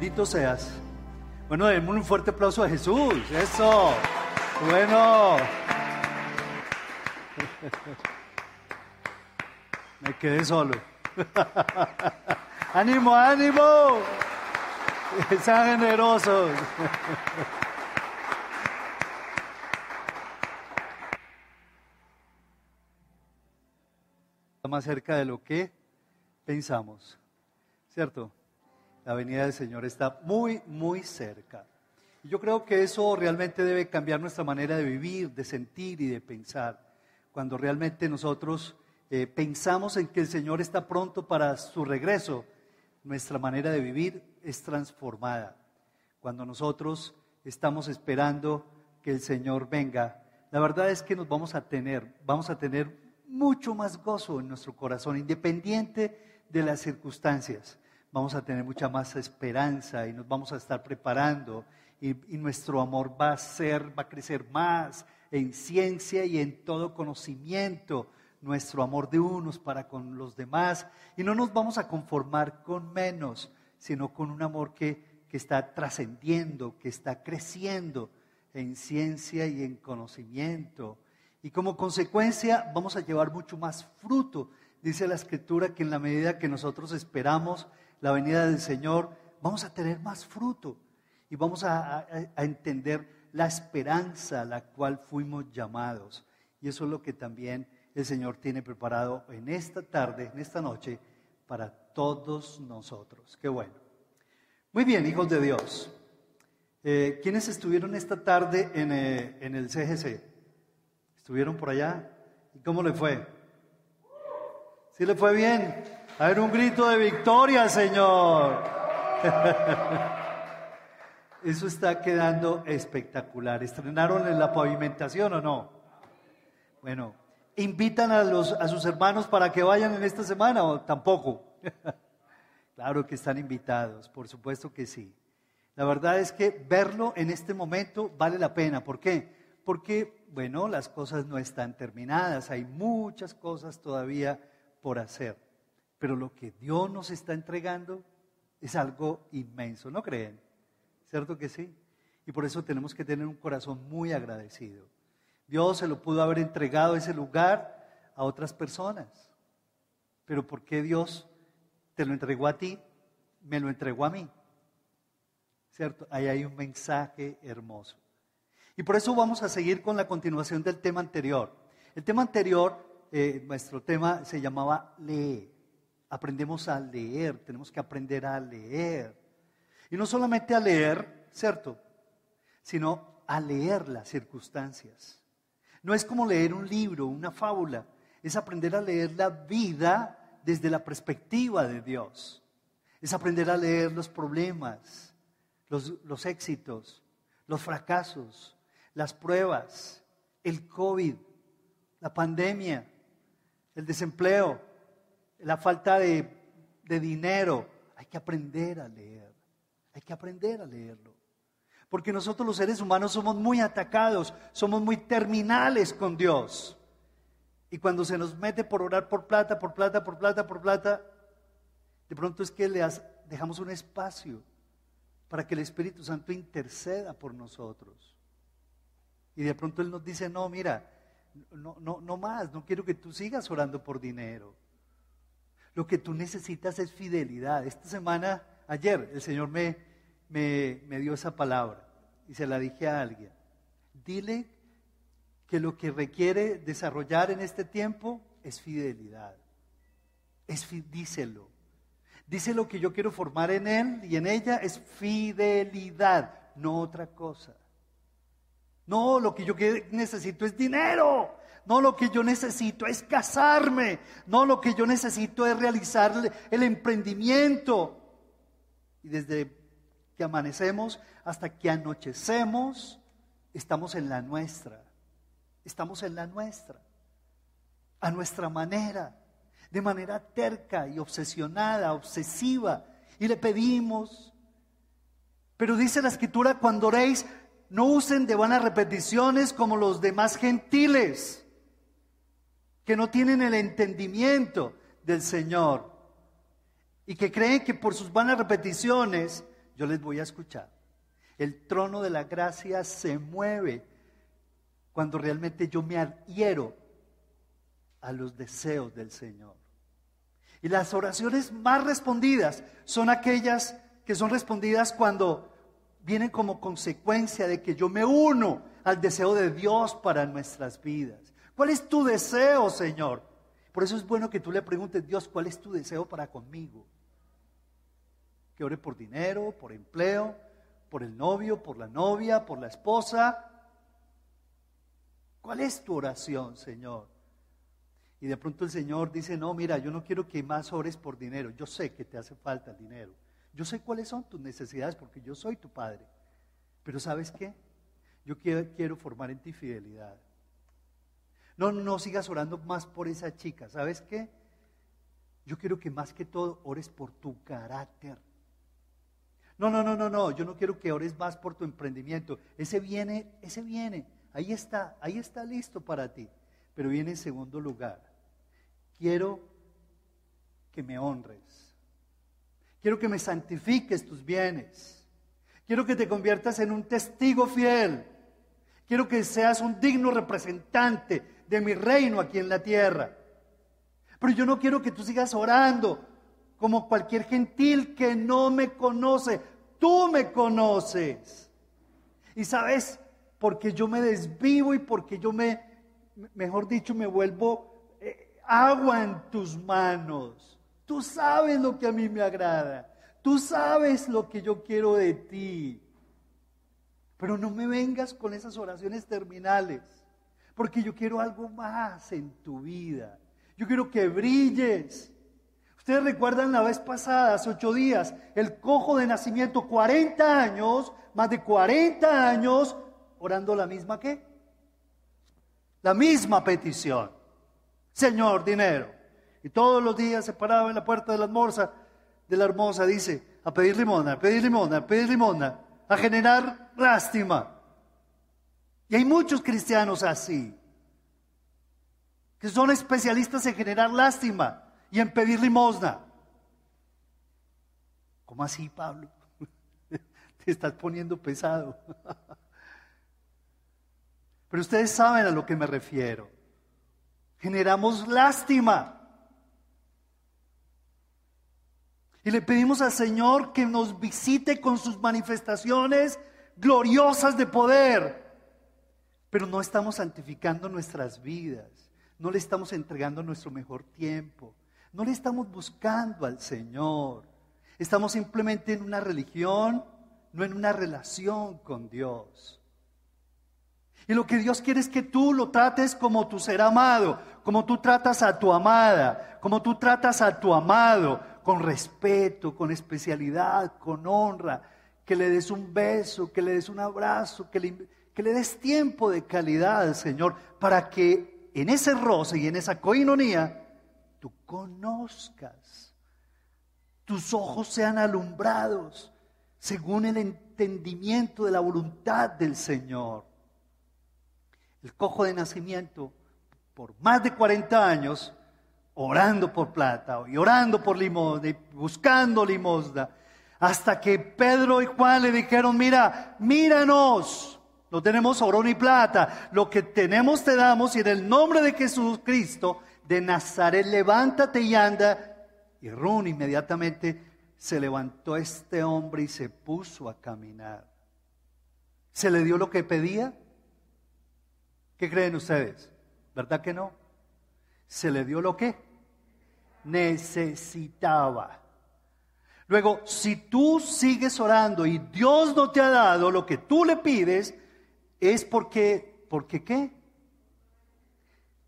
Bendito seas. Bueno, démosle un fuerte aplauso a Jesús. Eso. Bueno. Me quedé solo. ánimo, ánimo. Sean generosos. más cerca de lo que pensamos, ¿cierto? La venida del Señor está muy, muy cerca. Y yo creo que eso realmente debe cambiar nuestra manera de vivir, de sentir y de pensar. Cuando realmente nosotros eh, pensamos en que el Señor está pronto para su regreso, nuestra manera de vivir es transformada. Cuando nosotros estamos esperando que el Señor venga, la verdad es que nos vamos a tener, vamos a tener mucho más gozo en nuestro corazón, independiente de las circunstancias. Vamos a tener mucha más esperanza y nos vamos a estar preparando y, nuestro amor va a ser, va a crecer más en ciencia y en todo conocimiento, nuestro amor de unos para con los demás y no nos vamos a conformar con menos, sino con un amor que, que está trascendiendo, que está creciendo en ciencia y en conocimiento y como consecuencia vamos a llevar mucho más fruto. Dice la escritura que en la medida que nosotros esperamos la venida del Señor, vamos a tener más fruto y vamos a, entender la esperanza a la cual fuimos llamados. Y eso es lo que también el Señor tiene preparado en esta tarde, en esta noche, para todos nosotros. Qué bueno. Muy bien, hijos de Dios. Eh, ¿Quiénes estuvieron esta tarde en, eh, el CGC? ¿Estuvieron por allá? ¿Y cómo le fue? ¿Sí le fue bien? A ver, un grito de victoria, Señor. Eso está quedando espectacular. ¿Estrenaron en la pavimentación o no? Bueno, ¿invitan a, a sus hermanos para que vayan en esta semana o tampoco? claro que están invitados, por supuesto que sí. La verdad es que verlo en este momento vale la pena. ¿Por qué? porque, bueno, las cosas no están terminadas, hay muchas cosas todavía por hacer, pero lo que Dios nos está entregando es algo inmenso, ¿no creen? ¿Cierto que sí? Y por eso tenemos que tener un corazón muy agradecido. Dios se lo pudo haber entregado ese lugar a otras personas, pero ¿por qué Dios te lo entregó a ti? Me lo entregó a mí. ¿Cierto? Ahí hay un mensaje hermoso. Y por eso vamos a seguir con la continuación del tema anterior. El tema anterior, eh, nuestro tema se llamaba leer. Aprendemos a leer, tenemos que aprender a leer. Y no solamente a leer, ¿cierto? Sino a leer las circunstancias. No es como leer un libro, una fábula, es aprender a leer la vida desde la perspectiva de Dios. Es aprender a leer los problemas, los, los éxitos, los fracasos, las pruebas, el COVID, la pandemia, el desempleo, la falta de, dinero. Hay que aprender a leer, hay que aprender a leerlo. Porque nosotros los seres humanos somos muy atacados, somos muy terminales con Dios. Y cuando se nos mete por orar por plata, por plata, por plata, por plata, de pronto es que le dejamos un espacio para que el Espíritu Santo interceda por nosotros. Y de pronto Él nos dice, no, mira, no, no, no más, no quiero que tú sigas orando por dinero. Lo que tú necesitas es fidelidad. Esta semana, ayer, el Señor me, me, me dio esa palabra y se la dije a alguien. Dile que lo que requiere desarrollar en este tiempo es fidelidad. Es, díselo. Dice lo que yo quiero formar en él y en ella es fidelidad, no otra cosa. No, lo que yo necesito es dinero. No, lo que yo necesito es casarme. No, lo que yo necesito es realizar el emprendimiento. Y desde que amanecemos hasta que anochecemos, estamos en la nuestra. Estamos en la nuestra. A nuestra manera. De manera terca y obsesionada, obsesiva. Y le pedimos. Pero dice la escritura, cuando oréis, no usen de vanas repeticiones como los demás gentiles, que no tienen el entendimiento del Señor y que creen que por sus vanas repeticiones, yo les voy a escuchar. El trono de la gracia se mueve cuando realmente yo me adhiero a los deseos del Señor. Y las oraciones más respondidas son aquellas que son respondidas cuando vienen como consecuencia de que yo me uno al deseo de Dios para nuestras vidas. ¿Cuál es tu deseo, Señor? Por eso es bueno que tú le preguntes, Dios, ¿cuál es tu deseo para conmigo? Que ore por dinero, por empleo, por el novio, por la novia, por la esposa. ¿Cuál es tu oración, Señor? Y de pronto el Señor dice, no, mira, yo no quiero que más ores por dinero. Yo sé que te hace falta el dinero. Yo sé cuáles son tus necesidades porque yo soy tu Padre. Pero ¿sabes qué? Yo quiero, quiero formar en ti fidelidad. No, no sigas orando más por esa chica. ¿Sabes qué? Yo quiero que más que todo ores por tu carácter. No, no, no, no, no, yo no quiero que ores más por tu emprendimiento. Ese viene, ese viene, ahí está, ahí está listo para ti. Pero viene en segundo lugar. Quiero que me honres. Quiero que me santifiques tus bienes. Quiero que te conviertas en un testigo fiel. Quiero que seas un digno representante de mi reino aquí en la tierra. Pero yo no quiero que tú sigas orando como cualquier gentil que no me conoce. Tú me conoces. Y sabes, porque yo me desvivo y porque yo me, mejor dicho, me vuelvo eh, agua en tus manos. Tú sabes lo que a mí me agrada. Tú sabes lo que yo quiero de ti. Pero no me vengas con esas oraciones terminales, porque yo quiero algo más en tu vida. Yo quiero que brilles. Ustedes recuerdan la vez pasada, hace ocho días, el cojo de nacimiento, 40 años, más de 40 años, orando la misma qué? La misma petición. Señor, dinero. Y todos los días se paraba en la puerta de la hermosa, de la hermosa, dice, a pedir limona, a pedir limona, a pedir limona, a generar lástima. Y hay muchos cristianos así, que son especialistas en generar lástima y en pedir limosna. ¿Cómo así, Pablo? Te estás poniendo pesado. Pero ustedes saben a lo que me refiero. Generamos lástima. Y le pedimos al Señor que nos visite con sus manifestaciones gloriosas de poder. Pero no estamos santificando nuestras vidas. No le estamos entregando nuestro mejor tiempo. No le estamos buscando al Señor. Estamos simplemente en una religión, no en una relación con Dios. Y lo que Dios quiere es que tú lo trates como tu ser amado, como tú tratas a tu amada, como tú tratas a tu amado, con respeto, con especialidad, con honra, que le des un beso, que le des un abrazo, que le, que le des tiempo de calidad al Señor, para que en ese roce y en esa coinonía tú conozcas, tus ojos sean alumbrados según el entendimiento de la voluntad del Señor. El cojo de nacimiento, por más de 40 años, orando por plata y orando por limosna y buscando limosna, hasta que Pedro y Juan le dijeron, mira, míranos, no tenemos oro ni plata, lo que tenemos te damos y en el nombre de Jesucristo de Nazaret, levántate y anda. Y Run inmediatamente se levantó este hombre y se puso a caminar. ¿Se le dio lo que pedía? ¿Qué creen ustedes? ¿Verdad que no? Se le dio lo que necesitaba. Luego, si tú sigues orando y Dios no te ha dado lo que tú le pides, es porque, ¿porque qué?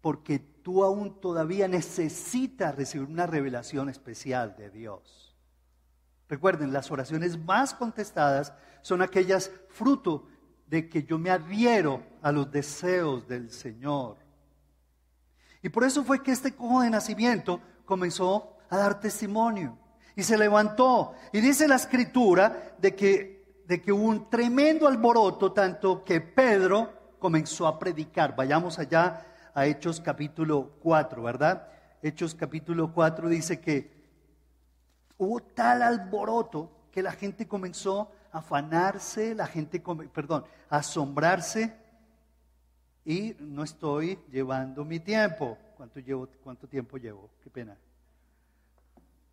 Porque tú aún todavía necesitas recibir una revelación especial de Dios. Recuerden, las oraciones más contestadas son aquellas fruto de que yo me adhiero a los deseos del Señor. Y por eso fue que este cojo de nacimiento comenzó a dar testimonio y se levantó. Y dice la escritura de que, de que hubo un tremendo alboroto, tanto que Pedro comenzó a predicar. Vayamos allá a Hechos capítulo 4, ¿verdad? Hechos capítulo 4 dice que hubo tal alboroto que la gente comenzó a afanarse, la gente, perdón, a asombrarse y no estoy llevando mi tiempo. ¿Cuánto, llevo, ¿Cuánto tiempo llevo? Qué pena.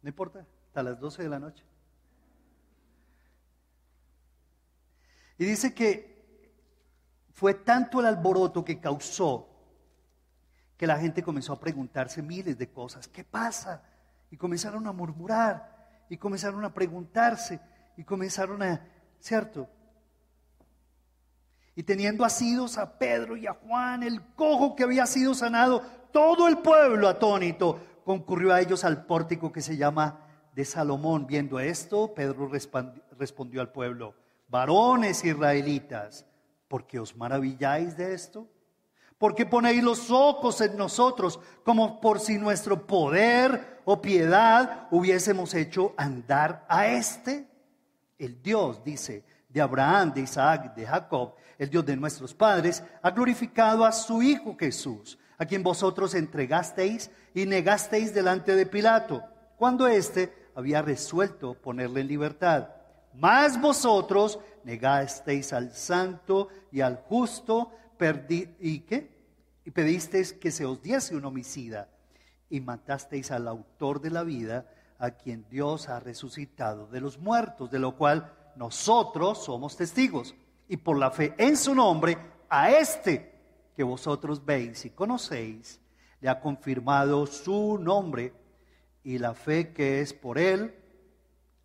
No importa, hasta las 12 de la noche. Y dice que fue tanto el alboroto que causó que la gente comenzó a preguntarse miles de cosas. ¿Qué pasa? Y comenzaron a murmurar, y comenzaron a preguntarse, y comenzaron a, ¿cierto? Y teniendo asidos a Pedro y a Juan, el cojo que había sido sanado, todo el pueblo atónito concurrió a ellos al pórtico que se llama de Salomón. Viendo esto, Pedro respondió al pueblo, varones israelitas, ¿por qué os maravilláis de esto? ¿Por qué ponéis los ojos en nosotros como por si nuestro poder o piedad hubiésemos hecho andar a este? El Dios, dice, de Abraham, de Isaac, de Jacob, el Dios de nuestros padres, ha glorificado a su Hijo Jesús, a quien vosotros entregasteis y negasteis delante de Pilato, cuando éste había resuelto ponerle en libertad. Mas vosotros negasteis al santo y al justo, ¿y qué? Y pedisteis que se os diese un homicida, y matasteis al autor de la vida, a quien Dios ha resucitado de los muertos, de lo cual nosotros somos testigos. Y por la fe en su nombre, a este que vosotros veis y conocéis, le ha confirmado su nombre y la fe que es por él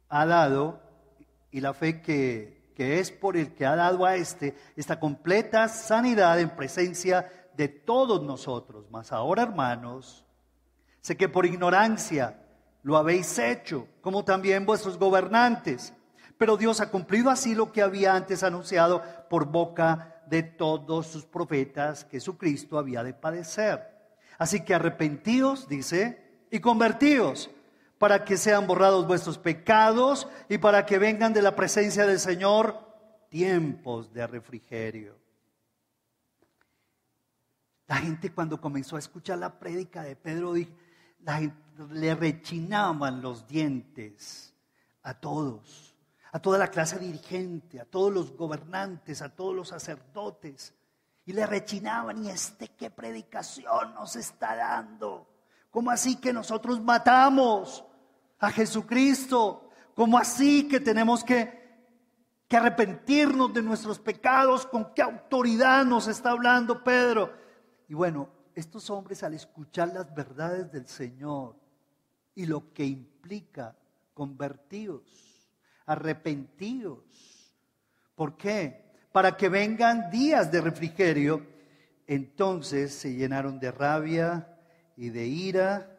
ha dado y la fe que, que es por el que ha dado a este esta completa sanidad en presencia de todos nosotros. Mas ahora, hermanos, sé que por ignorancia lo habéis hecho, como también vuestros gobernantes. Pero Dios ha cumplido así lo que había antes anunciado por boca de todos sus profetas, que Jesucristo había de padecer. Así que arrepentidos, dice, y convertidos, para que sean borrados vuestros pecados y para que vengan de la presencia del Señor tiempos de refrigerio. La gente cuando comenzó a escuchar la prédica de Pedro, le rechinaban los dientes a todos a toda la clase dirigente, a todos los gobernantes, a todos los sacerdotes. Y le rechinaban, ¿y este qué predicación nos está dando? ¿Cómo así que nosotros matamos a Jesucristo? ¿Cómo así que tenemos que, que arrepentirnos de nuestros pecados? ¿Con qué autoridad nos está hablando Pedro? Y bueno, estos hombres al escuchar las verdades del Señor y lo que implica convertidos, arrepentidos. ¿Por qué? Para que vengan días de refrigerio. Entonces se llenaron de rabia y de ira.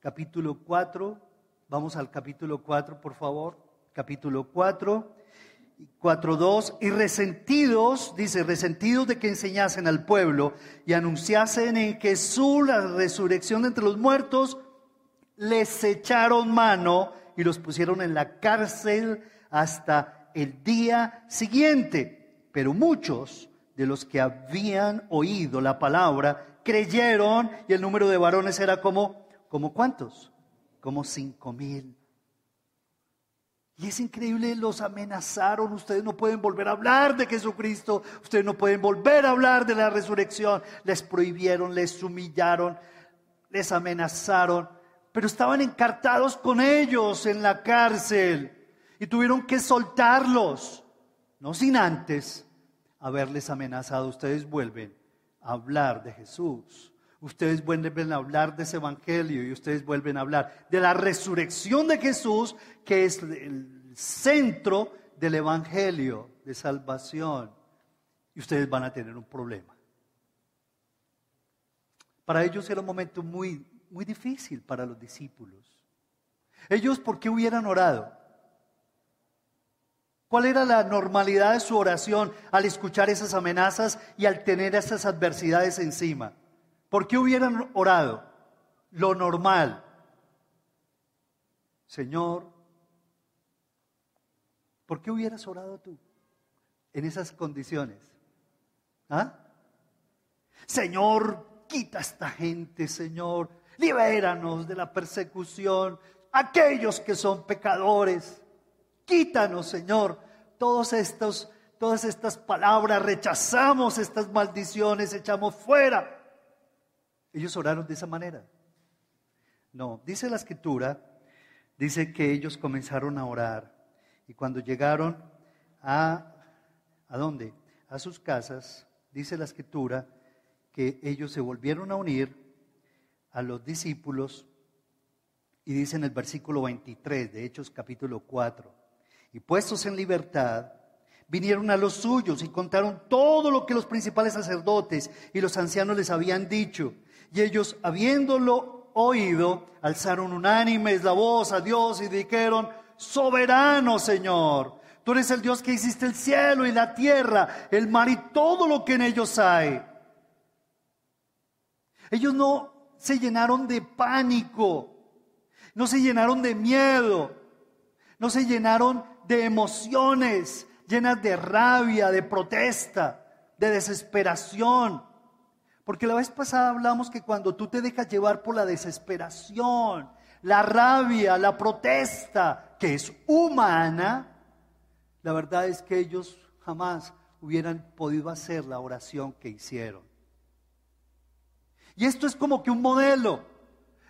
Capítulo 4, vamos al capítulo 4, por favor. Capítulo 4, 4.2, y resentidos, dice, resentidos de que enseñasen al pueblo y anunciasen en Jesús la resurrección entre los muertos, les echaron mano y los pusieron en la cárcel hasta el día siguiente. Pero muchos de los que habían oído la palabra creyeron y el número de varones era como, como cuántos? Como cinco mil. Y es increíble, los amenazaron, ustedes no pueden volver a hablar de Jesucristo, ustedes no pueden volver a hablar de la resurrección, les prohibieron, les humillaron, les amenazaron pero estaban encartados con ellos en la cárcel y tuvieron que soltarlos, no sin antes haberles amenazado. Ustedes vuelven a hablar de Jesús, ustedes vuelven a hablar de ese evangelio y ustedes vuelven a hablar de la resurrección de Jesús, que es el centro del evangelio de salvación. Y ustedes van a tener un problema. Para ellos era un momento muy muy difícil para los discípulos. Ellos, ¿por qué hubieran orado? ¿Cuál era la normalidad de su oración al escuchar esas amenazas y al tener esas adversidades encima? ¿Por qué hubieran orado? Lo normal. Señor, ¿por qué hubieras orado tú en esas condiciones? ¿Ah? Señor, quita a esta gente, Señor libéranos de la persecución, aquellos que son pecadores. Quítanos, Señor, todos estos, todas estas palabras, rechazamos estas maldiciones, echamos fuera. Ellos oraron de esa manera. No, dice la escritura, dice que ellos comenzaron a orar y cuando llegaron a, ¿a dónde? A sus casas, dice la escritura, que ellos se volvieron a unir a los discípulos y dice en el versículo 23 de Hechos capítulo 4, y puestos en libertad, vinieron a los suyos y contaron todo lo que los principales sacerdotes y los ancianos les habían dicho. Y ellos, habiéndolo oído, alzaron unánimes la voz a Dios y dijeron, soberano Señor, tú eres el Dios que hiciste el cielo y la tierra, el mar y todo lo que en ellos hay. Ellos no se llenaron de pánico, no se llenaron de miedo, no se llenaron de emociones llenas de rabia, de protesta, de desesperación. Porque la vez pasada hablamos que cuando tú te dejas llevar por la desesperación, la rabia, la protesta, que es humana, la verdad es que ellos jamás hubieran podido hacer la oración que hicieron. Y esto es como que un modelo.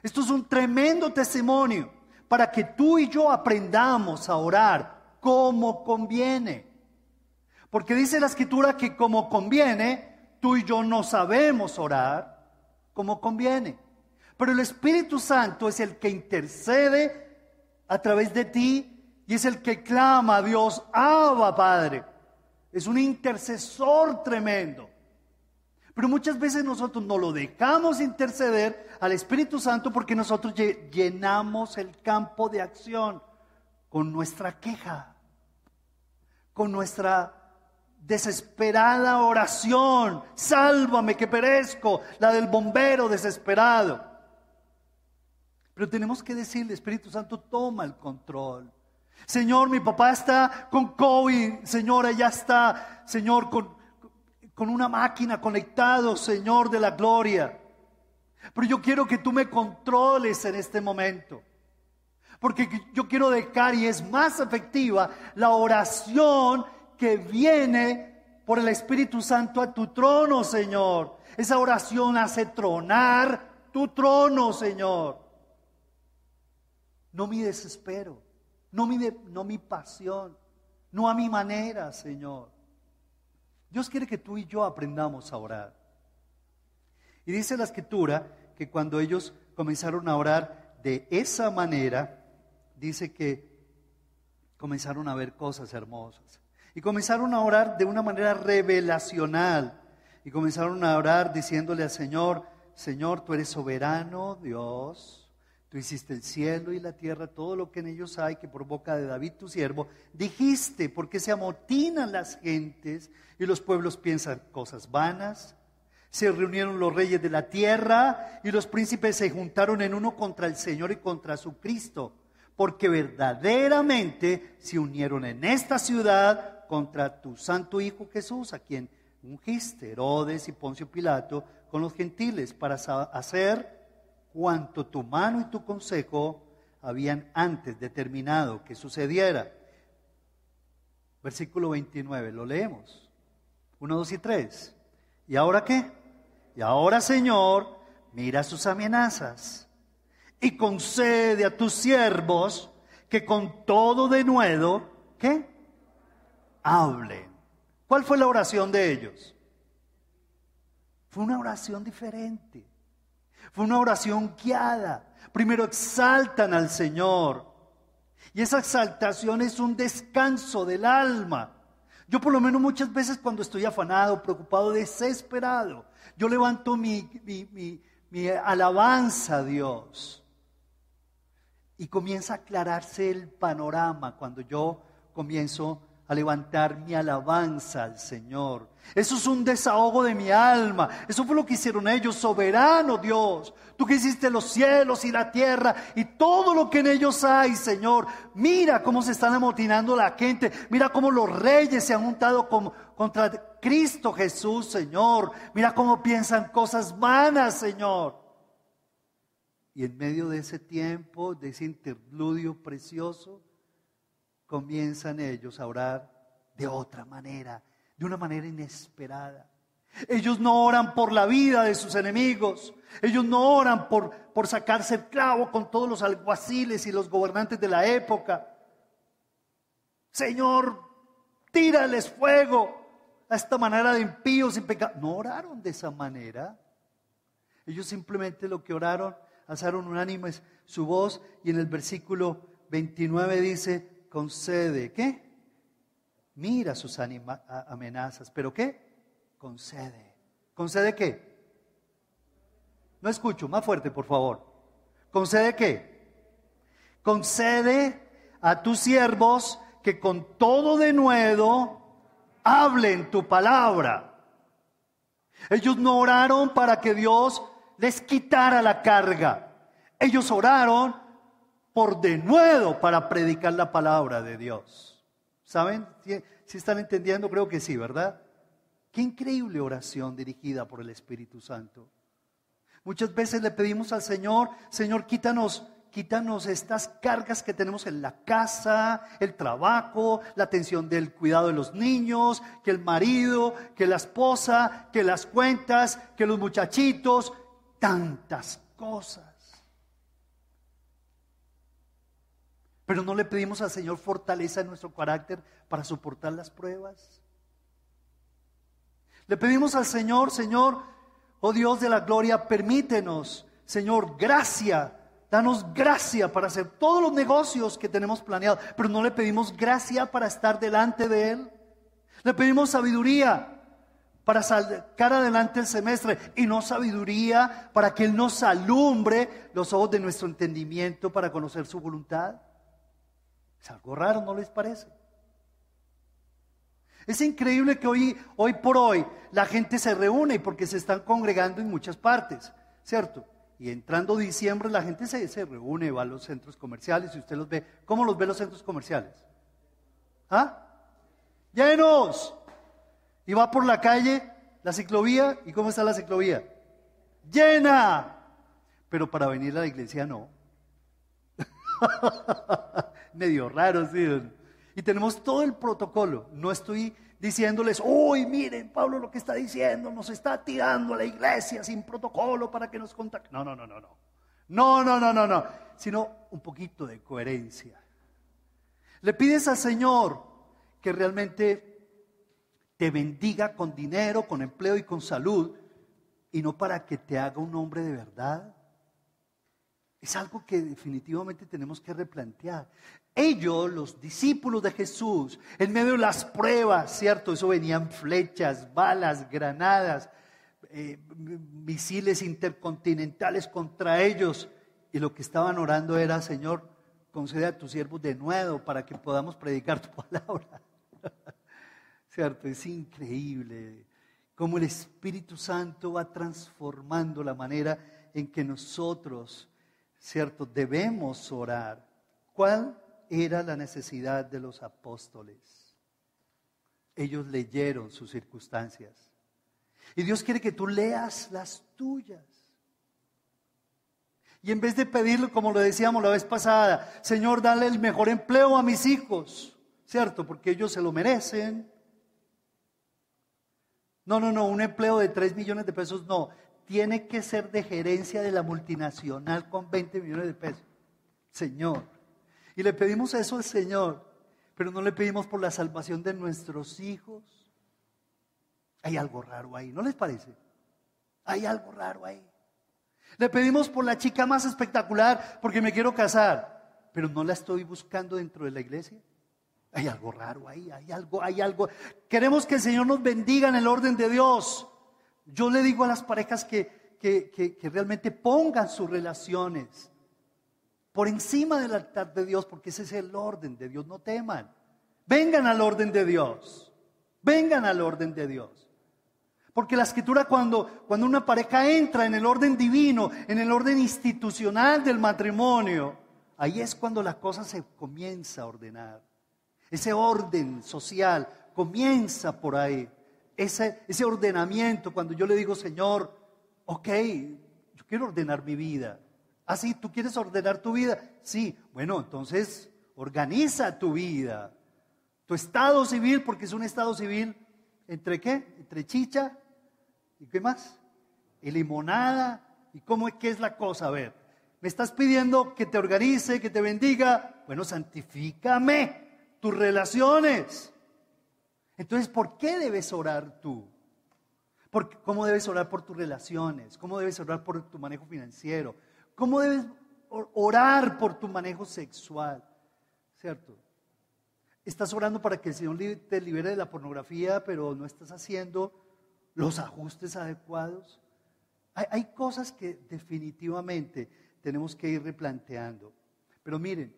Esto es un tremendo testimonio para que tú y yo aprendamos a orar como conviene. Porque dice la escritura que como conviene, tú y yo no sabemos orar como conviene. Pero el Espíritu Santo es el que intercede a través de ti y es el que clama a Dios, Abba Padre. Es un intercesor tremendo. Pero muchas veces nosotros no lo dejamos interceder al Espíritu Santo porque nosotros llenamos el campo de acción con nuestra queja, con nuestra desesperada oración, sálvame que perezco, la del bombero desesperado. Pero tenemos que decirle, Espíritu Santo, toma el control. Señor, mi papá está con COVID, Señor, ella está, Señor, con, con una máquina conectado, Señor de la gloria. Pero yo quiero que tú me controles en este momento. Porque yo quiero dejar y es más efectiva la oración que viene por el Espíritu Santo a tu trono, Señor. Esa oración hace tronar tu trono, Señor. No mi desespero, no mi, no mi pasión, no a mi manera, Señor. Dios quiere que tú y yo aprendamos a orar. Y dice la escritura que cuando ellos comenzaron a orar de esa manera, dice que comenzaron a ver cosas hermosas. Y comenzaron a orar de una manera revelacional. Y comenzaron a orar diciéndole al Señor, Señor, tú eres soberano, Dios Tú hiciste el cielo y la tierra, todo lo que en ellos hay, que por boca de David tu siervo, dijiste, porque se amotinan las gentes y los pueblos piensan cosas vanas. Se reunieron los reyes de la tierra y los príncipes se juntaron en uno contra el Señor y contra su Cristo, porque verdaderamente se unieron en esta ciudad contra tu santo Hijo Jesús, a quien ungiste Herodes y Poncio Pilato con los gentiles para hacer cuanto tu mano y tu consejo habían antes determinado que sucediera. Versículo 29, lo leemos. 1, 2 y 3. ¿Y ahora qué? Y ahora, Señor, mira sus amenazas y concede a tus siervos que con todo de nuevo, ¿qué? Hablen. ¿Cuál fue la oración de ellos? Fue una oración diferente. Fue una oración guiada. Primero exaltan al Señor. Y esa exaltación es un descanso del alma. Yo por lo menos muchas veces cuando estoy afanado, preocupado, desesperado, yo levanto mi, mi, alabanza a Dios. Y comienza a aclararse el panorama cuando yo comienzo a levantar mi alabanza al Señor. Eso es un desahogo de mi alma. Eso fue lo que hicieron ellos, soberano Dios. Tú que hiciste los cielos y la tierra y todo lo que en ellos hay, Señor. Mira cómo se están amotinando la gente. Mira cómo los reyes se han juntado contra Cristo Jesús, Señor. Mira cómo piensan cosas vanas, Señor. Y en medio de ese tiempo, de ese interludio precioso, comienzan ellos a orar de otra manera, de una manera inesperada. Ellos no oran por la vida de sus enemigos. Ellos no oran por, por sacarse el clavo con todos los alguaciles y los gobernantes de la época. Señor, tírales fuego a esta manera de impíos y pecados. No oraron de esa manera. Ellos simplemente lo que oraron, alzaron unánimes su voz y en el versículo 29 dice, concede, ¿qué? Mira sus amenazas, pero ¿qué? concede. ¿Concede qué? No escucho, más fuerte, por favor. ¿Concede qué? Concede a tus siervos que con todo denuedo hablen tu palabra. Ellos no oraron para que Dios les quitara la carga. Ellos oraron por denuedo para predicar la palabra de Dios. ¿Saben? Si están entendiendo? Creo que sí, ¿verdad? Qué increíble oración dirigida por el Espíritu Santo. Muchas veces le pedimos al Señor, Señor, quítanos, quítanos estas cargas que tenemos en la casa, el trabajo, la atención del cuidado de los niños, que el marido, que la esposa, que las cuentas, que los muchachitos, tantas cosas. Pero no le pedimos al Señor fortaleza en nuestro carácter para soportar las pruebas. Le pedimos al Señor, Señor, oh Dios de la gloria, permítenos, Señor, gracia, danos gracia para hacer todos los negocios que tenemos planeados, pero no le pedimos gracia para estar delante de Él. Le pedimos sabiduría para sacar adelante el semestre y no sabiduría para que Él nos alumbre los ojos de nuestro entendimiento para conocer su voluntad. Es algo raro, ¿no les parece? Es increíble que hoy, hoy por hoy la gente se reúne porque se están congregando en muchas partes, ¿cierto? Y entrando diciembre la gente se, se reúne, va a los centros comerciales y usted los ve. ¿Cómo los ve los centros comerciales? ¿Ah? Llenos. Y va por la calle, la ciclovía, ¿y cómo está la ciclovía? Llena. Pero para venir a la iglesia no. Medio raro, sí. Y tenemos todo el protocolo. No estoy diciéndoles, uy, miren, Pablo lo que está diciendo, nos está tirando a la iglesia sin protocolo para que nos contacten. No, no, no, no, no. No, no, no, no, no. Sino un poquito de coherencia. Le pides al Señor que realmente te bendiga con dinero, con empleo y con salud, y no para que te haga un hombre de verdad. Es algo que definitivamente tenemos que replantear. Ellos, los discípulos de Jesús, en medio de las pruebas, ¿cierto? Eso venían flechas, balas, granadas, eh, misiles intercontinentales contra ellos. Y lo que estaban orando era, Señor, concede a tus siervos de nuevo para que podamos predicar tu palabra. ¿Cierto? Es increíble cómo el Espíritu Santo va transformando la manera en que nosotros, ¿cierto? Debemos orar. ¿Cuál era la necesidad de los apóstoles. Ellos leyeron sus circunstancias. Y Dios quiere que tú leas las tuyas. Y en vez de pedirlo, como lo decíamos la vez pasada, Señor, dale el mejor empleo a mis hijos, ¿cierto? Porque ellos se lo merecen. No, no, no, un empleo de 3 millones de pesos no. Tiene que ser de gerencia de la multinacional con 20 millones de pesos. Señor, y le pedimos eso al Señor, pero no le pedimos por la salvación de nuestros hijos. Hay algo raro ahí, ¿no les parece? Hay algo raro ahí. Le pedimos por la chica más espectacular porque me quiero casar, pero no la estoy buscando dentro de la iglesia. Hay algo raro ahí, hay algo, hay algo. Queremos que el Señor nos bendiga en el orden de Dios. Yo le digo a las parejas que, que, que realmente pongan sus relaciones por encima del altar de Dios, porque ese es el orden de Dios. No teman. Vengan al orden de Dios. Vengan al orden de Dios. Porque la escritura cuando, cuando una pareja entra en el orden divino, en el orden institucional del matrimonio, ahí es cuando la cosa se comienza a ordenar. Ese orden social comienza por ahí. Ese, ese ordenamiento, cuando yo le digo, Señor, ok, yo quiero ordenar mi vida. Ah, sí, tú quieres ordenar tu vida. Sí, bueno, entonces Organiza tu vida, tu estado civil, porque es un estado civil entre qué? Entre chicha y qué más? Y limonada. ¿Y cómo es que es la cosa? A ver, me estás pidiendo que te organice, que te bendiga. Bueno, santifícame tus relaciones. Entonces, ¿por qué debes orar tú? ¿Cómo debes orar por tus relaciones? ¿Cómo debes orar por tu manejo financiero? ¿Cómo debes orar por tu manejo sexual? ¿Cierto? Estás orando para que el Señor te libere de la pornografía, pero no estás haciendo los ajustes adecuados. Hay, cosas que definitivamente tenemos que ir replanteando. Pero miren,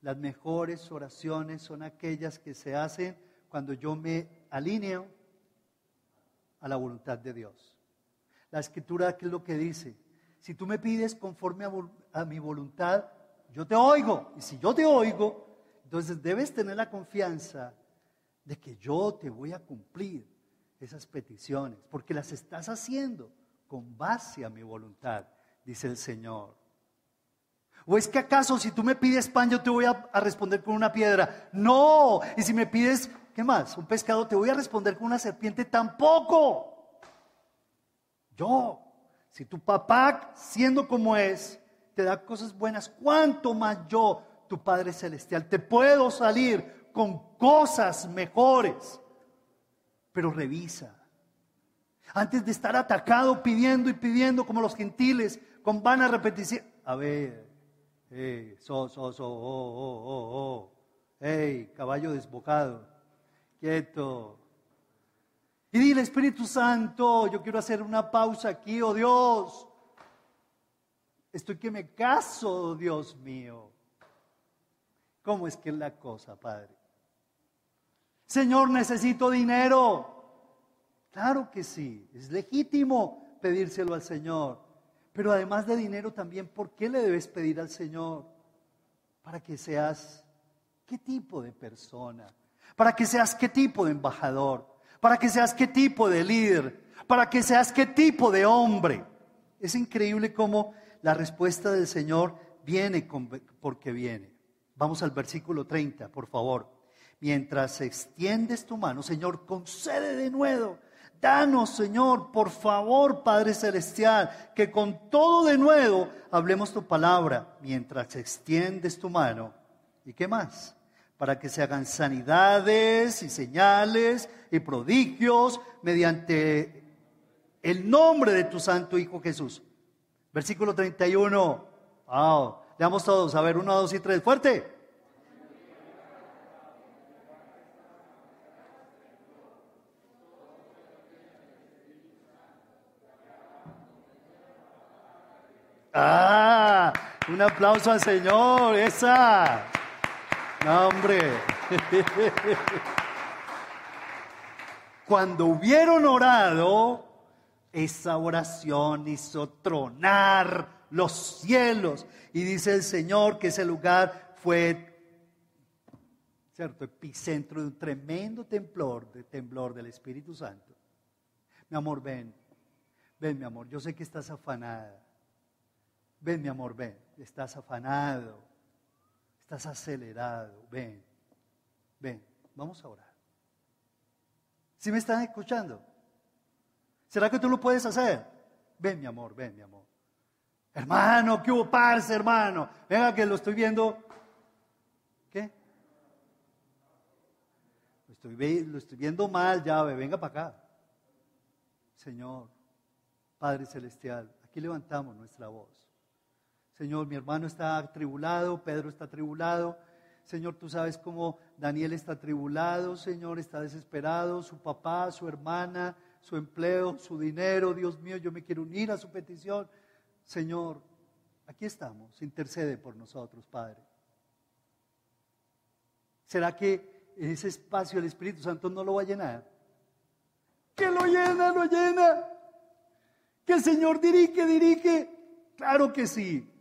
las mejores oraciones son aquellas que se hacen cuando yo me alineo a la voluntad de Dios. La escritura, ¿qué es lo que dice? Si tú me pides conforme a, mi voluntad, yo te oigo. Y si yo te oigo, entonces debes tener la confianza de que yo te voy a cumplir esas peticiones, porque las estás haciendo con base a mi voluntad, dice el Señor. ¿O es que acaso si tú me pides pan yo te voy a, responder con una piedra? No. Y si me pides ¿Qué más? Un pescado, te voy a responder con una serpiente tampoco. Yo, si tu papá, siendo como es, te da cosas buenas, ¿cuánto más yo, tu Padre Celestial, te puedo salir con cosas mejores? Pero revisa. Antes de estar atacado pidiendo y pidiendo como los gentiles, con vana repetición. A ver, hey, so, so, so, oh, oh, oh, oh. Hey, caballo desbocado. Quieto. Y dile, Espíritu Santo, yo quiero hacer una pausa aquí, oh Dios. Estoy que me caso, Dios mío. ¿Cómo es que es la cosa, Padre? Señor, necesito dinero. Claro que sí, es legítimo pedírselo al Señor. Pero además de dinero también, ¿por qué le debes pedir al Señor? Para que seas, ¿qué tipo de persona? para que seas qué tipo de embajador, para que seas qué tipo de líder, para que seas qué tipo de hombre. Es increíble cómo la respuesta del Señor viene porque viene. Vamos al versículo 30, por favor. Mientras extiendes tu mano, Señor, concede de nuevo. Danos, Señor, por favor, Padre Celestial, que con todo de nuevo hablemos tu palabra mientras extiendes tu mano. ¿Y qué más? Para que se hagan sanidades y señales y prodigios mediante el nombre de tu Santo Hijo Jesús. Versículo 31. Wow. Leamos todos. A ver, uno, dos y tres. Fuerte. Ah, un aplauso al Señor. Esa hombre. Cuando hubieron orado, esa oración hizo tronar los cielos. Y dice el Señor que ese lugar fue, ¿cierto?, epicentro de un tremendo temblor, de temblor del Espíritu Santo. Mi amor, ven, ven, mi amor, yo sé que estás afanada. Ven, mi amor, ven, estás afanado Estás acelerado. Ven, ven, vamos a orar. ¿Sí me están escuchando? ¿Será que tú lo puedes hacer? Ven, mi amor, ven, mi amor. Hermano, ¿qué hubo, parce, hermano? Venga, que lo estoy viendo. ¿Qué? Lo estoy, lo estoy viendo mal, llave, venga para acá. Señor, Padre Celestial, aquí levantamos nuestra voz. Señor, mi hermano está atribulado, Pedro está atribulado. Señor, tú sabes cómo Daniel está atribulado, Señor, está desesperado, su papá, su hermana, su empleo, su dinero. Dios mío, yo me quiero unir a su petición. Señor, aquí estamos, intercede por nosotros, Padre. ¿Será que ese espacio el Espíritu Santo no lo va a llenar? Que lo llena, lo llena. Que el Señor dirige, dirige. Claro que sí.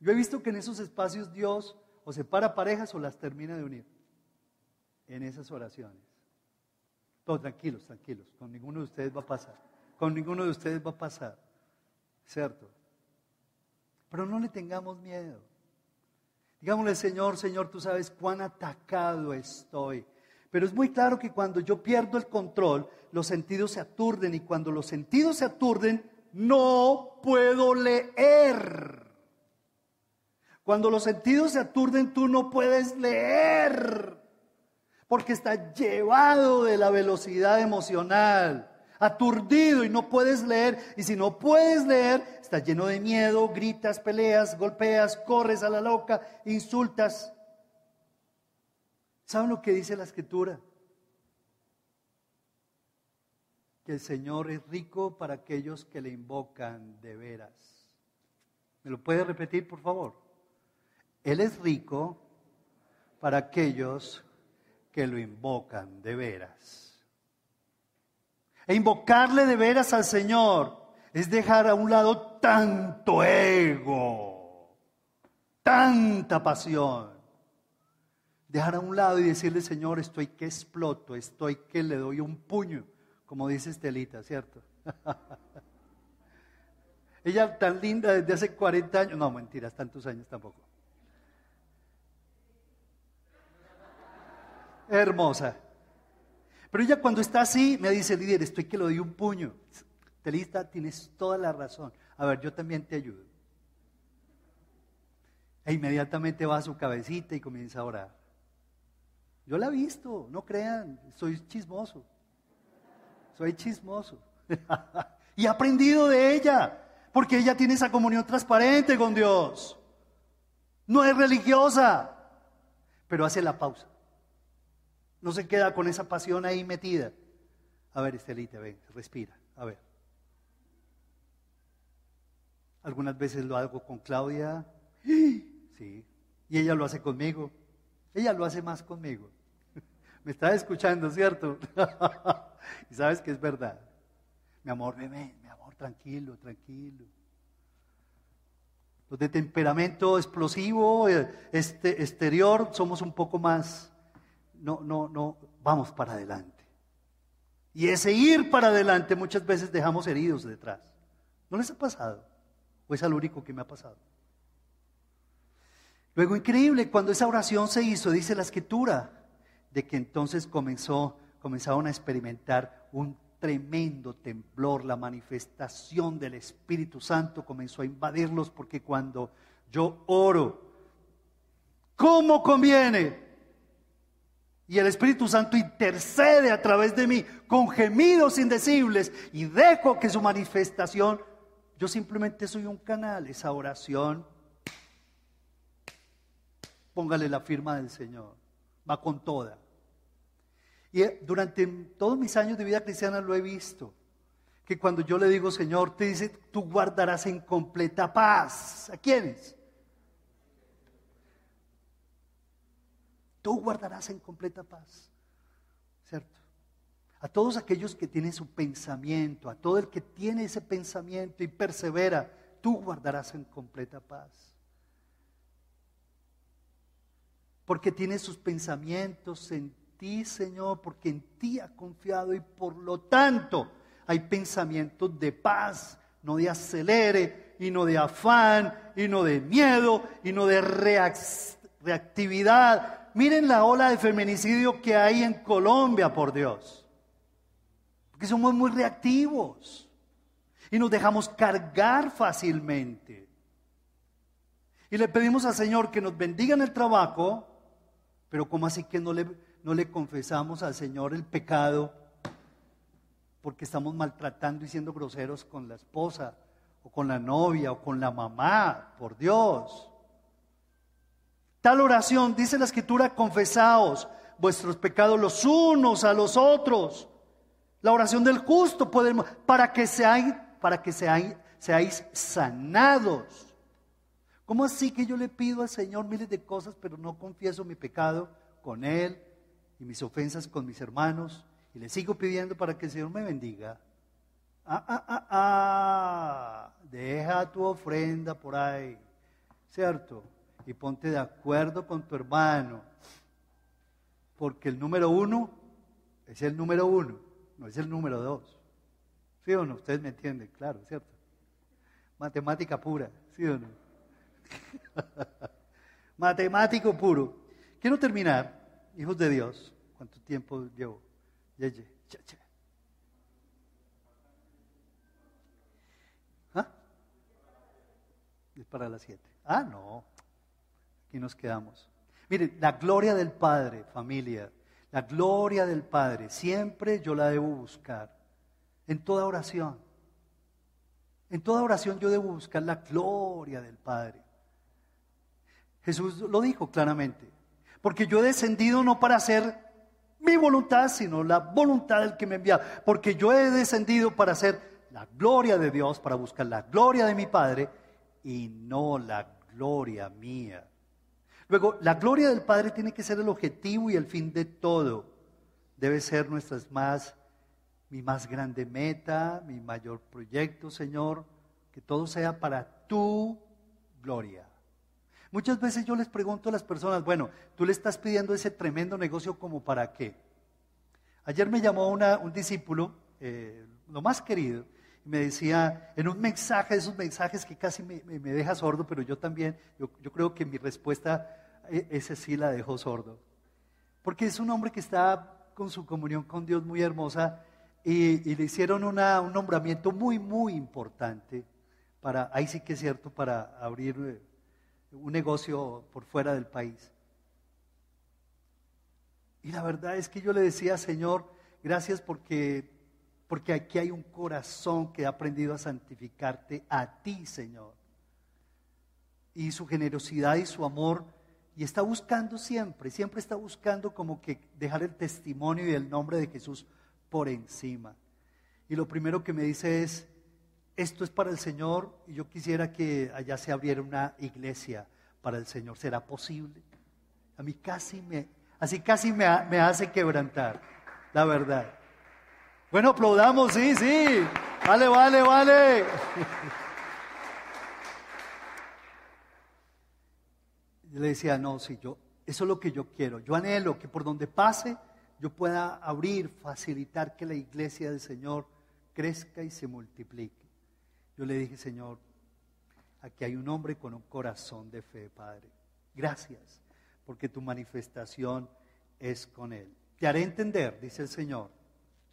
Yo he visto que en esos espacios Dios o separa parejas o las termina de unir. En esas oraciones. Todos tranquilos, tranquilos. Con ninguno de ustedes va a pasar. Con ninguno de ustedes va a pasar. ¿Cierto? Pero no le tengamos miedo. Digámosle, Señor, Señor, tú sabes cuán atacado estoy. Pero es muy claro que cuando yo pierdo el control, los sentidos se aturden y cuando los sentidos se aturden, no puedo leer. Cuando los sentidos se aturden, tú no puedes leer, porque estás llevado de la velocidad emocional, aturdido y no puedes leer. Y si no puedes leer, estás lleno de miedo, gritas, peleas, golpeas, corres a la loca, insultas. ¿Saben lo que dice la escritura? Que el Señor es rico para aquellos que le invocan de veras. ¿Me lo puede repetir, por favor? Él es rico para aquellos que lo invocan de veras. E invocarle de veras al Señor es dejar a un lado tanto ego, tanta pasión. Dejar a un lado y decirle, Señor, estoy que exploto, estoy que le doy un puño, como dice Estelita, ¿cierto? Ella tan linda desde hace 40 años, no mentiras, tantos años tampoco. Hermosa. Pero ella cuando está así me dice, líder, estoy que le doy un puño. Telista, tienes toda la razón. A ver, yo también te ayudo. E inmediatamente va a su cabecita y comienza a orar. Yo la he visto, no crean, soy chismoso. Soy chismoso. y he aprendido de ella, porque ella tiene esa comunión transparente con Dios. No es religiosa, pero hace la pausa. No se queda con esa pasión ahí metida. A ver, Estelita, ven, respira. A ver. Algunas veces lo hago con Claudia. Sí. Y ella lo hace conmigo. Ella lo hace más conmigo. Me está escuchando, ¿cierto? y sabes que es verdad. Mi amor, ven, mi amor, tranquilo, tranquilo. Los de temperamento explosivo, eh, este, exterior, somos un poco más. No, no, no, vamos para adelante. Y ese ir para adelante muchas veces dejamos heridos detrás. ¿No les ha pasado? ¿O es al único que me ha pasado? Luego, increíble, cuando esa oración se hizo, dice la escritura, de que entonces comenzó, comenzaron a experimentar un tremendo temblor, la manifestación del Espíritu Santo comenzó a invadirlos porque cuando yo oro, ¿cómo conviene? Y el Espíritu Santo intercede a través de mí con gemidos indecibles y dejo que su manifestación yo simplemente soy un canal, esa oración. Póngale la firma del Señor. Va con toda. Y eh, durante todos mis años de vida cristiana lo he visto. Que cuando yo le digo, Señor, te dice, tú guardarás en completa paz. ¿A quiénes? Tú guardarás en completa paz. ¿Cierto? a todos aquellos que tienen su pensamiento, a todo el que tiene ese pensamiento y persevera, tú guardarás en completa paz. Porque tiene sus pensamientos en ti, Señor, porque en ti ha confiado y por lo tanto hay pensamientos de paz, no de acelere, y no de afán, y no de miedo, y no de reactividad. Miren la ola de feminicidio que hay en Colombia, por Dios que somos muy reactivos y nos dejamos cargar fácilmente. Y le pedimos al Señor que nos bendiga en el trabajo, pero ¿cómo así que no le, no le confesamos al Señor el pecado? Porque estamos maltratando y siendo groseros con la esposa, o con la novia, o con la mamá, por Dios. Tal oración, dice la escritura, confesaos vuestros pecados los unos a los otros la oración del justo para que seáis, para que seáis, seáis sanados. ¿Cómo así que yo le pido al Señor miles de cosas, pero no confieso mi pecado con Él y mis ofensas con mis hermanos? Y le sigo pidiendo para que el Señor me bendiga. Ah, ah, ah, ah, deja tu ofrenda por ahí, ¿cierto? Y ponte de acuerdo con tu hermano, porque el número uno es el número uno no es el número dos. ¿Sí o no? Ustedes me entienden, claro, ¿cierto? Matemática pura, ¿sí o no? matemático puro. Quiero terminar, hijos de Dios. ¿Cuánto tiempo llevo? Yeye, ¿Ah? Es para las siete. Ah, no. Aquí nos quedamos. Miren, la gloria del Padre, familia, la gloria del Padre, siempre yo la debo buscar. En toda oración. En toda oración yo debo buscar la gloria del Padre. Jesús lo dijo claramente. Porque yo he descendido no para hacer mi voluntad, sino la voluntad del que me envía. Porque yo he descendido para hacer la gloria de Dios, para buscar la gloria de mi Padre y no la gloria mía. Luego, la gloria del Padre tiene que ser el objetivo y el fin de todo. Debe ser nuestras más, mi más grande meta, mi mayor proyecto, Señor. Que todo sea para tu gloria. Muchas veces yo les pregunto a las personas, bueno, tú le estás pidiendo ese tremendo negocio como para qué. Ayer me llamó un discípulo, eh, lo más querido, y me decía, en un mensaje, esos mensajes que casi me, deja sordo, pero yo también, yo, creo que mi respuesta, ese sí la dejó sordo. Porque es un hombre que está con su comunión con Dios muy hermosa y, le hicieron un nombramiento muy, muy importante para, ahí sí que es cierto, para abrir eh, un negocio por fuera del país. Y la verdad es que yo le decía, Señor, gracias porque, porque aquí hay un corazón que ha aprendido a santificarte a ti, Señor. Y su generosidad y su amor, y está buscando siempre, siempre está buscando como que dejar el testimonio y el nombre de Jesús por encima. Y lo primero que me dice es, esto es para el Señor y yo quisiera que allá se abriera una iglesia para el Señor. ¿Será posible? A mí casi me, así casi me, me hace quebrantar, la verdad. Bueno, aplaudamos, sí, sí. Vale, vale, vale. Yo le decía, no, sí, yo, eso es lo que yo quiero. Yo anhelo que por donde pase yo pueda abrir, facilitar que la iglesia del Señor crezca y se multiplique. Yo le dije, Señor, aquí hay un hombre con un corazón de fe, Padre. Gracias, porque tu manifestación es con él. Te haré entender, dice el Señor,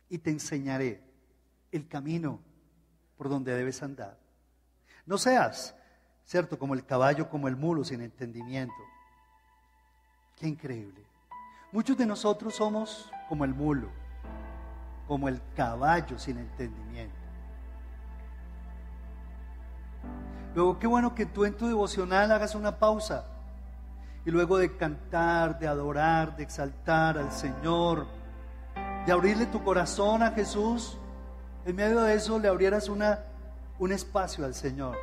y te enseñaré el camino por donde debes andar. No seas, cierto, como el caballo, como el mulo, sin entendimiento. Qué increíble. Muchos de nosotros somos como el mulo, como el caballo sin entendimiento. Luego, qué bueno que tú en tu devocional hagas una pausa. Y luego de cantar, de adorar, de exaltar al Señor, de abrirle tu corazón a Jesús, en medio de eso le abrieras una, un espacio al Señor.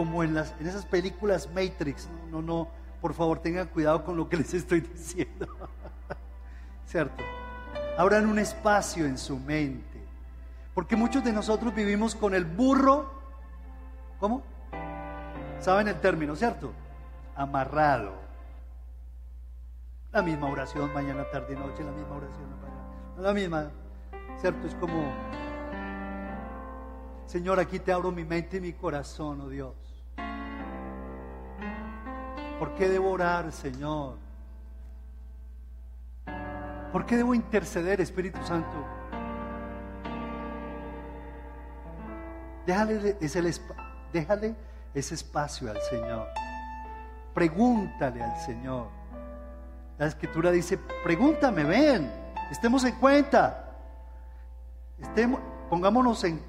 Como en, las, en esas películas Matrix. No, no, por favor tengan cuidado con lo que les estoy diciendo. ¿Cierto? Abran un espacio en su mente. Porque muchos de nosotros vivimos con el burro ¿Cómo? ¿Saben el término, cierto? Amarrado. La misma oración mañana, tarde y noche, la misma oración mañana. La misma, ¿cierto? Es como, Señor, aquí te abro mi mente y mi corazón, oh Dios. ¿Por qué debo orar, Señor? ¿Por qué debo interceder, Espíritu Santo? Déjale es el espacio Déjale ese espacio al Señor. Pregúntale al Señor. La escritura dice, pregúntame, ven, estemos en cuenta. Estemos, pongámonos en,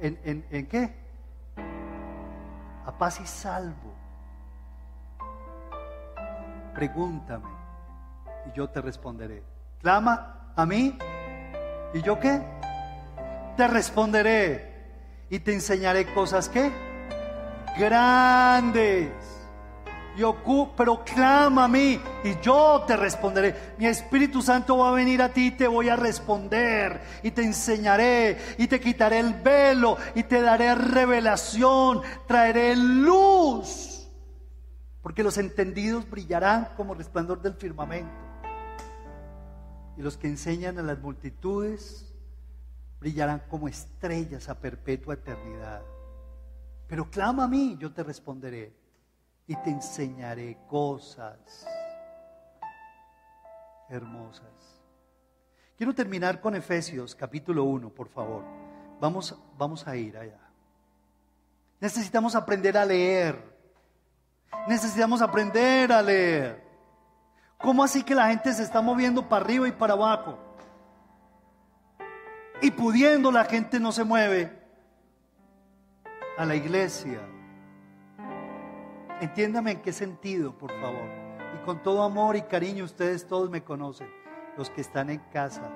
en, en, qué? A paz y salvo. Pregúntame y yo te responderé. Clama a mí y yo qué? Te responderé y te enseñaré cosas que grandes. Y pero clama a mí y yo te responderé. Mi Espíritu Santo va a venir a ti y te voy a responder y te enseñaré y te quitaré el velo y te daré revelación, traeré luz. Porque los entendidos brillarán como resplandor del firmamento. Y los que enseñan a las multitudes brillarán como estrellas a perpetua eternidad. Pero clama a mí, yo te responderé. y te enseñaré cosas hermosas. Quiero terminar con Efesios capítulo 1, por favor. Vamos, vamos a ir allá. Necesitamos aprender a leer. Necesitamos aprender a leer. ¿Cómo así que la gente se está moviendo para arriba y para abajo? Y pudiendo la gente no se mueve a la iglesia. Entiéndame en qué sentido, por favor. Y con todo amor y cariño, ustedes todos me conocen, los que están en casa.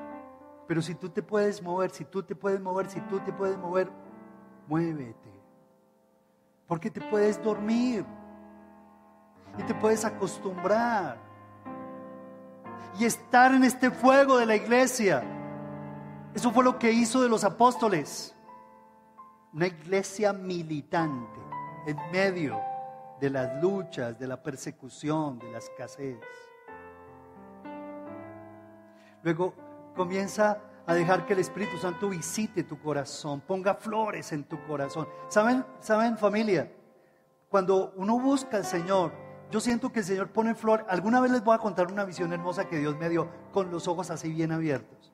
Pero si tú te puedes mover, si tú te puedes mover, si tú te puedes mover, muévete. Porque te puedes dormir y te puedes acostumbrar y estar en este fuego de la iglesia. Eso fue lo que hizo de los apóstoles. Una iglesia militante en medio de las luchas, de la persecución, de la escasez. Luego comienza a dejar que el Espíritu Santo visite tu corazón, ponga flores en tu corazón. ¿Saben, saben familia? Cuando uno busca al Señor, yo siento que el Señor pone flor. Alguna vez les voy a contar una visión hermosa que Dios me dio con los ojos así bien abiertos.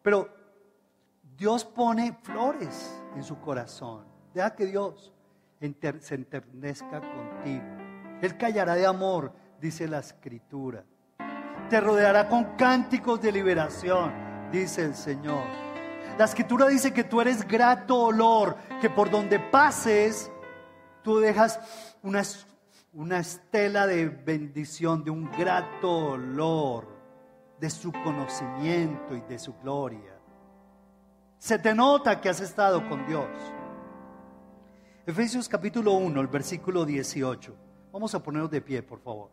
Pero Dios pone flores en su corazón. Deja que Dios se enternezca contigo. Él callará de amor, dice la escritura. Te rodeará con cánticos de liberación, dice el Señor. La escritura dice que tú eres grato olor, que por donde pases, tú dejas una, una estela de bendición, de un grato olor, de su conocimiento y de su gloria. Se te nota que has estado con Dios. Efesios capítulo 1, el versículo 18. Vamos a ponernos de pie, por favor.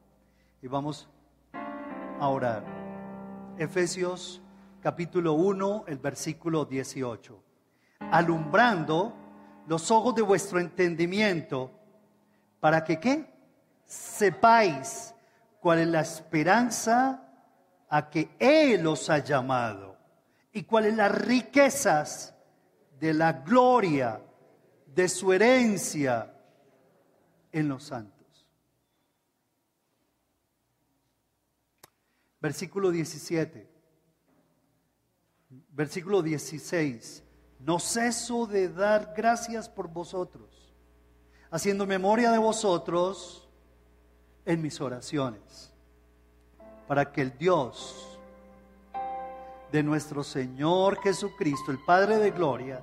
Y vamos a orar. Efesios capítulo 1, el versículo 18. Alumbrando los ojos de vuestro entendimiento, para que qué? Sepáis cuál es la esperanza a que Él os ha llamado y cuáles las riquezas de la gloria de su herencia en los santos. Versículo 17. Versículo 16. No ceso de dar gracias por vosotros, haciendo memoria de vosotros en mis oraciones, para que el Dios de nuestro Señor Jesucristo, el Padre de Gloria,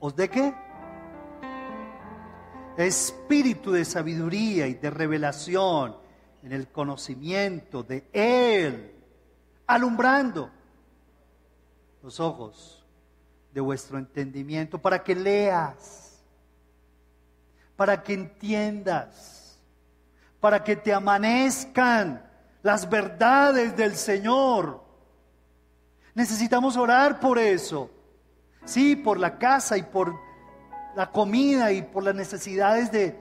os dé qué? espíritu de sabiduría y de revelación en el conocimiento de Él, alumbrando los ojos de vuestro entendimiento para que leas, para que entiendas, para que te amanezcan las verdades del Señor. Necesitamos orar por eso. Sí, por la casa y por la comida y por las necesidades de,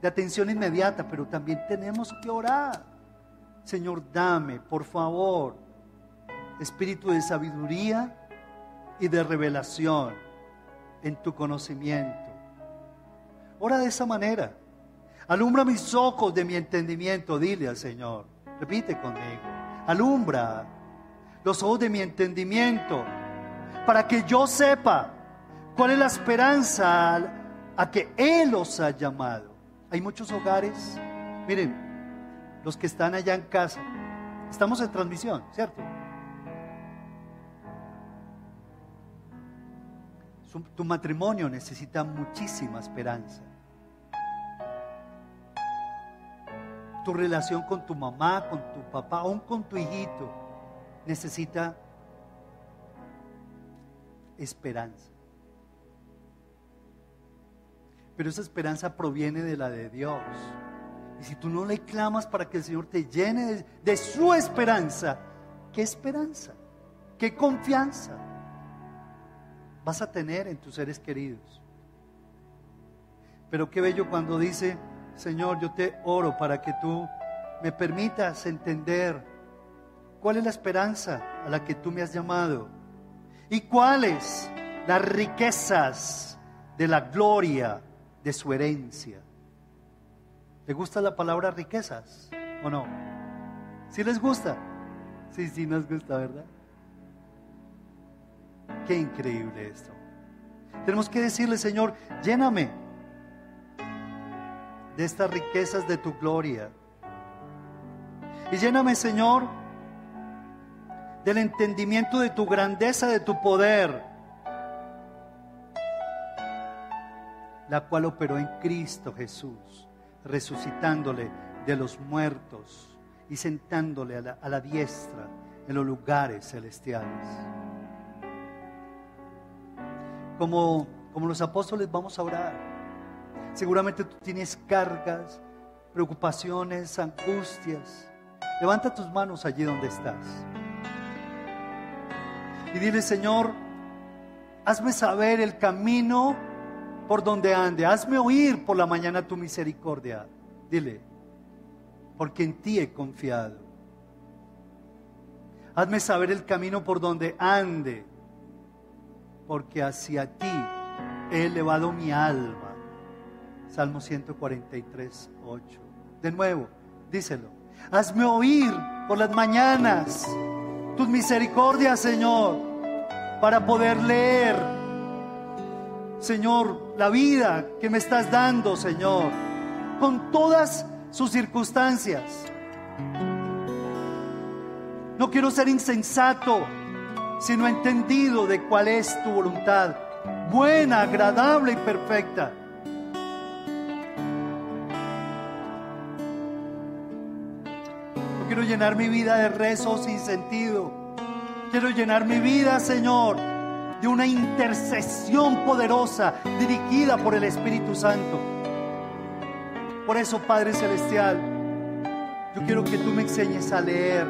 de atención inmediata, pero también tenemos que orar. Señor, dame, por favor, espíritu de sabiduría y de revelación en tu conocimiento. Ora de esa manera. Alumbra mis ojos de mi entendimiento, dile al Señor. Repite conmigo. Alumbra los ojos de mi entendimiento para que yo sepa ¿Cuál es la esperanza a que Él os ha llamado? Hay muchos hogares, miren, los que están allá en casa, estamos en transmisión, ¿cierto? tu matrimonio necesita muchísima esperanza. Tu relación con tu mamá, con tu papá, aún con tu hijito, necesita esperanza. Pero esa esperanza proviene de la de Dios. Y si tú no le clamas para que el Señor te llene de, su esperanza, ¿qué esperanza? ¿Qué confianza vas a tener en tus seres queridos? Pero qué bello cuando dice, Señor, yo te oro para que tú me permitas entender cuál es la esperanza a la que tú me has llamado y cuáles las riquezas de la gloria de su herencia. ¿Le gusta la palabra riquezas o no? ¿Sí les gusta? Sí, sí nos gusta, ¿verdad? Qué increíble esto. Tenemos que decirle, Señor, lléname de estas riquezas de tu gloria. Y lléname, Señor, del entendimiento de tu grandeza, de tu poder, la cual operó en Cristo Jesús, resucitándole de los muertos y sentándole a la, a la diestra en los lugares celestiales. Como, como los apóstoles vamos a orar. Seguramente tú tienes cargas, preocupaciones, angustias. Levanta tus manos allí donde estás. Y dile, Señor, hazme saber el camino por donde ande. Hazme oír por la mañana tu misericordia. Dile, porque en ti he confiado. Hazme saber el camino por donde ande, porque hacia ti he elevado mi alma. Salmo 143, 8. De nuevo, díselo. Hazme oír por las mañanas tus misericordias, Señor, para poder leer, Señor, la vida que me estás dando, Señor, con todas sus circunstancias. No quiero ser insensato, sino entendido de cuál es tu voluntad, buena, agradable y perfecta. Quiero llenar mi vida de rezos sin sentido. Quiero llenar mi vida, Señor, de una intercesión poderosa dirigida por el Espíritu Santo. Por eso, Padre Celestial, yo quiero que tú me enseñes a leer,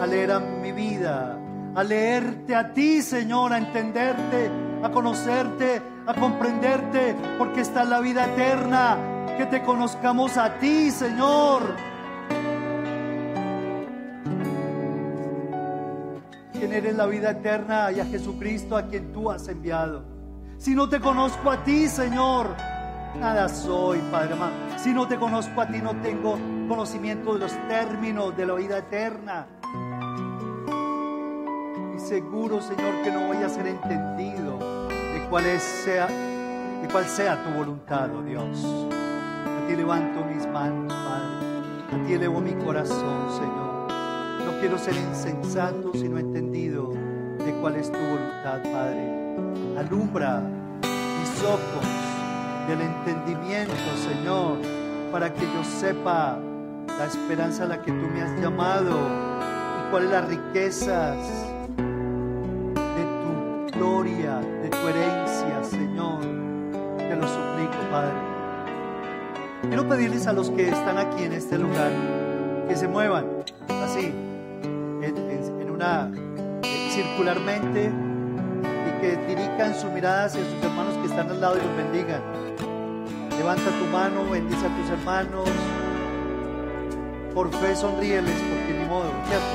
a leer a mi vida, a leerte a ti, Señor, a entenderte, a conocerte, a comprenderte, porque está la vida eterna, que te conozcamos a ti, Señor. Quien eres la vida eterna y a Jesucristo a quien tú has enviado. Si no te conozco a ti, Señor, nada soy, Padre amado. Si no te conozco a ti, no tengo conocimiento de los términos de la vida eterna. Y seguro, Señor, que no voy a ser entendido de cuál sea, de cuál sea tu voluntad, oh Dios. A ti levanto mis manos, Padre. A ti elevo mi corazón, Señor. Quiero ser insensato, sino entendido de cuál es tu voluntad, Padre. Alumbra mis ojos del entendimiento, Señor, para que yo sepa la esperanza a la que tú me has llamado y cuáles las riquezas de tu gloria, de tu herencia, Señor. Te lo suplico, Padre. Quiero pedirles a los que están aquí en este lugar que se muevan así, eh, circularmente y que dirijan su mirada hacia sus hermanos que están al lado y los bendigan. Levanta tu mano, bendice a tus hermanos. Por fe sonríeles, porque ni modo, ¿cierto?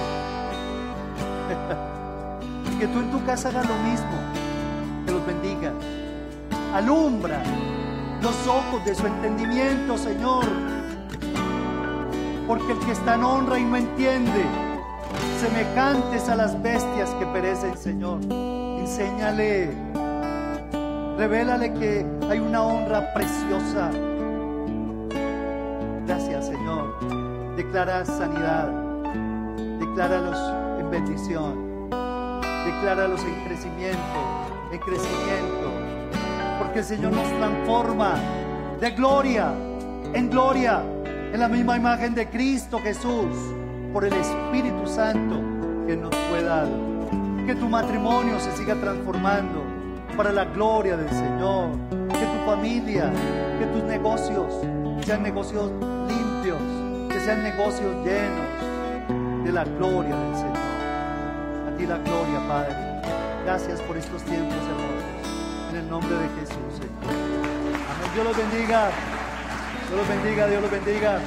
y que tú en tu casa hagas lo mismo, que los bendiga. Alumbra los ojos de su entendimiento, Señor. Porque el que está en honra y no entiende, semejantes a las bestias que perecen, Señor. Enséñale, revélale que hay una honra preciosa. Gracias, Señor. Declara sanidad, decláralos en bendición, decláralos en crecimiento, en crecimiento. Porque el Señor nos transforma de gloria en gloria en la misma imagen de Cristo Jesús por el Espíritu Santo que nos fue dado. Que tu matrimonio se siga transformando para la gloria del Señor. Que tu familia, que tus negocios sean negocios limpios, que sean negocios llenos de la gloria del Señor. A ti la gloria, Padre. Gracias por estos tiempos hermosos. En el nombre de Jesús, Señor. Amén. Dios los bendiga. Dios los bendiga, Dios los bendiga.